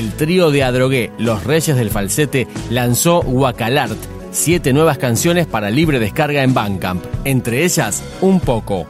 El trío de Adrogué, Los Reyes del Falsete, lanzó Guacalart, siete nuevas canciones para libre descarga en Bandcamp, entre ellas Un Poco.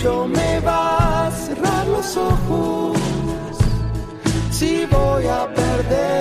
Brillo me va a cerrar los ojos, si voy a perderlo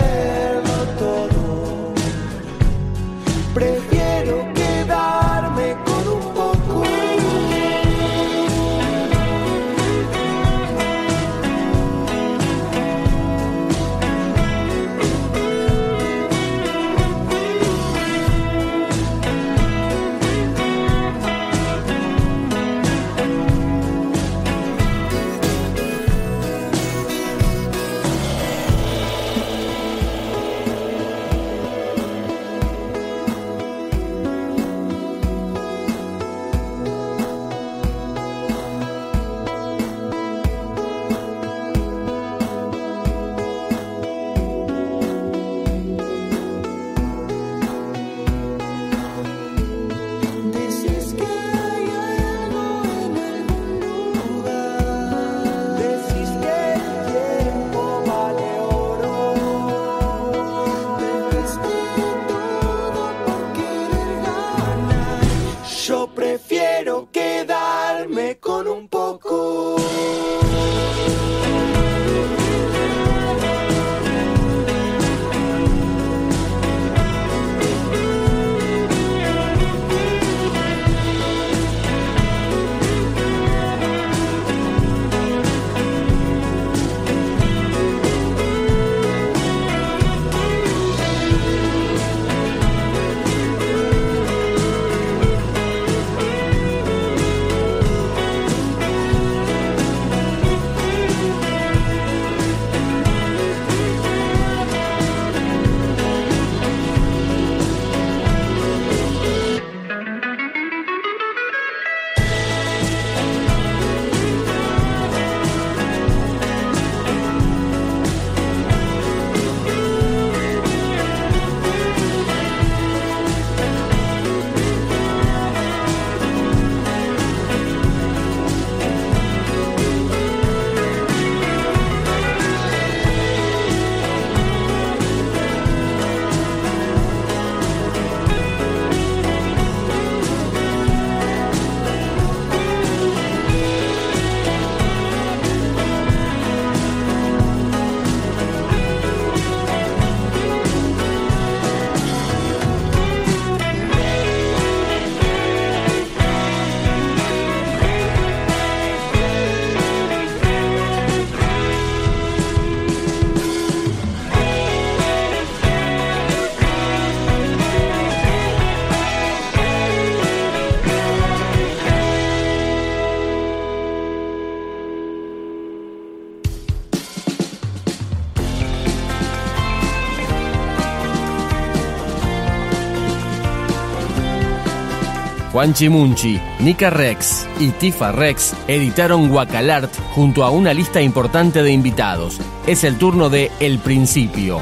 Juan Chimunchi, Nika Rex y Tifa Rex editaron Guacalart junto a una lista importante de invitados. Es el turno de El Principio.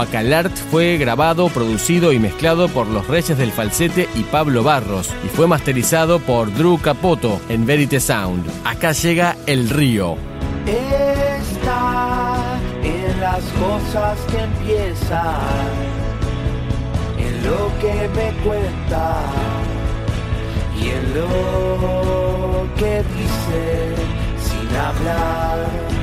Guacalart fue grabado, producido y mezclado por los Reyes del Falsete y Pablo Barros y fue masterizado por Drew Capoto en Verite Sound. Acá llega El Río. Está en las cosas que empiezan, en lo que me cuenta y en lo que dice sin hablar.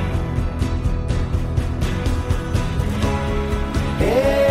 Está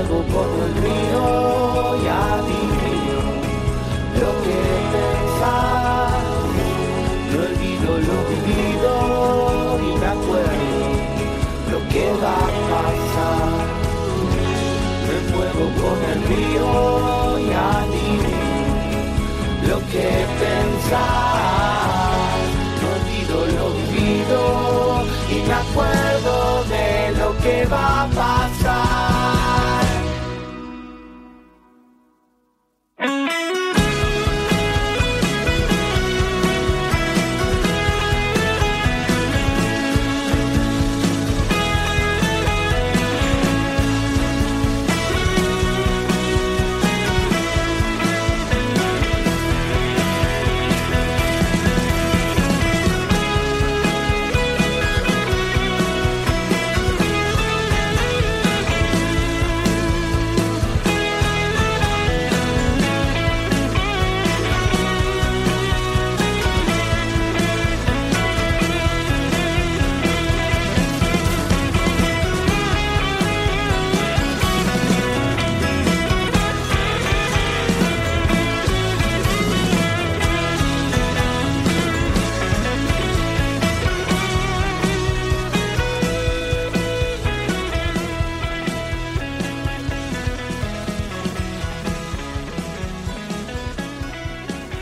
Muevo como el río y adivino lo que pensar. No olvido lo vivido y me acuerdo lo que va a pasar. Me muevo con el río y adivino lo que pensar. No olvido lo vivido y me acuerdo de lo que va a pasar.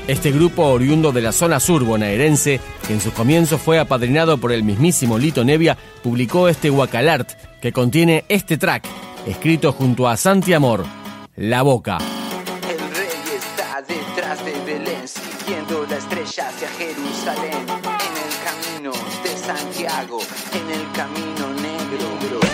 Este grupo oriundo de la zona sur bonaerense, que en sus comienzos fue apadrinado por el mismísimo Lito Nevia, publicó este Guacalart, que contiene este track, escrito junto a Santi Amor, La Boca. El rey está detrás de Belén, siguiendo la estrella hacia Jerusalén. En el camino de Santiago, en el camino negro.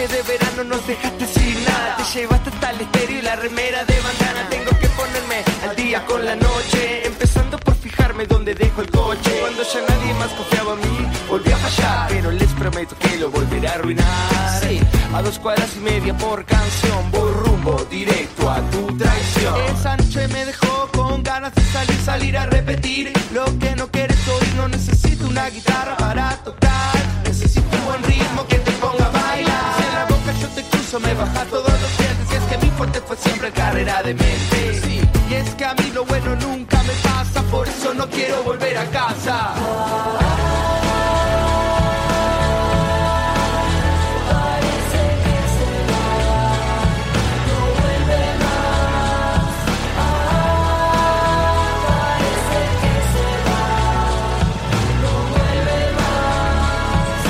Noche de verano nos dejaste sin nada. Te llevaste hasta el estéreo y la remera de bandana. Tengo que ponerme al día con la noche. Empezando por fijarme dónde dejo el coche. Cuando ya nadie más confiaba en mí, volví a fallar. Pero les prometo que lo volveré a arruinar. A dos cuadras y media por canción. Voy rumbo directo a tu traición. Esa noche me dejó con ganas de salir, salir a repetir. Lo que no quieres oír, no necesito una guitarra para tocar. carrera de mente. Y es que a mí lo bueno nunca me pasa por eso no quiero volver a casa. Parece que se va no vuelve más. Parece que se va no vuelve más.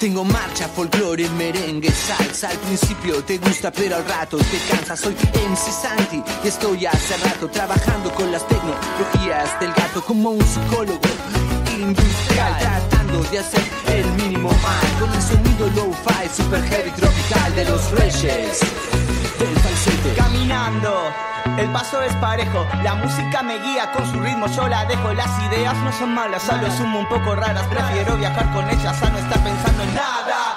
Tengo más folclore, merengue, salsa. Al principio te gusta, pero al rato te cansa. Soy MC Santi y estoy hace rato trabajando con las tecnologías del gato como un psicólogo industrial, tratando de hacer el mínimo mal con el sonido low-fi, super heavy tropical de los reyes del falsete. Caminando. El paso es parejo, la música me guía con su ritmo, yo la dejo. Las ideas no son malas, a lo sumo un poco raras. Prefiero viajar con ellas a no estar pensando en nada.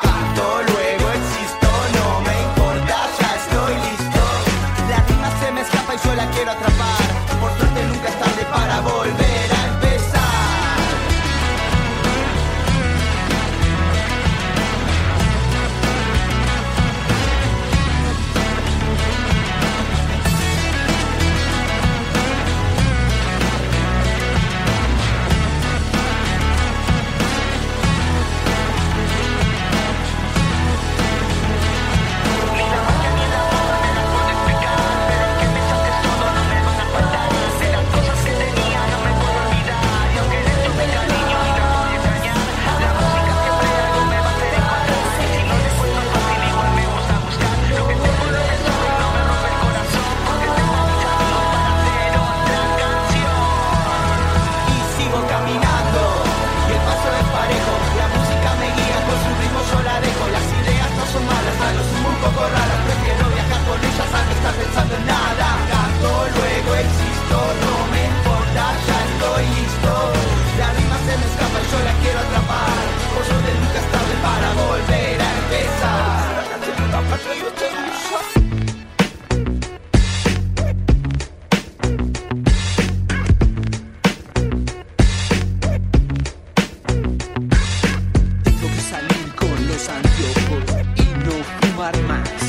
Los y no fumar más.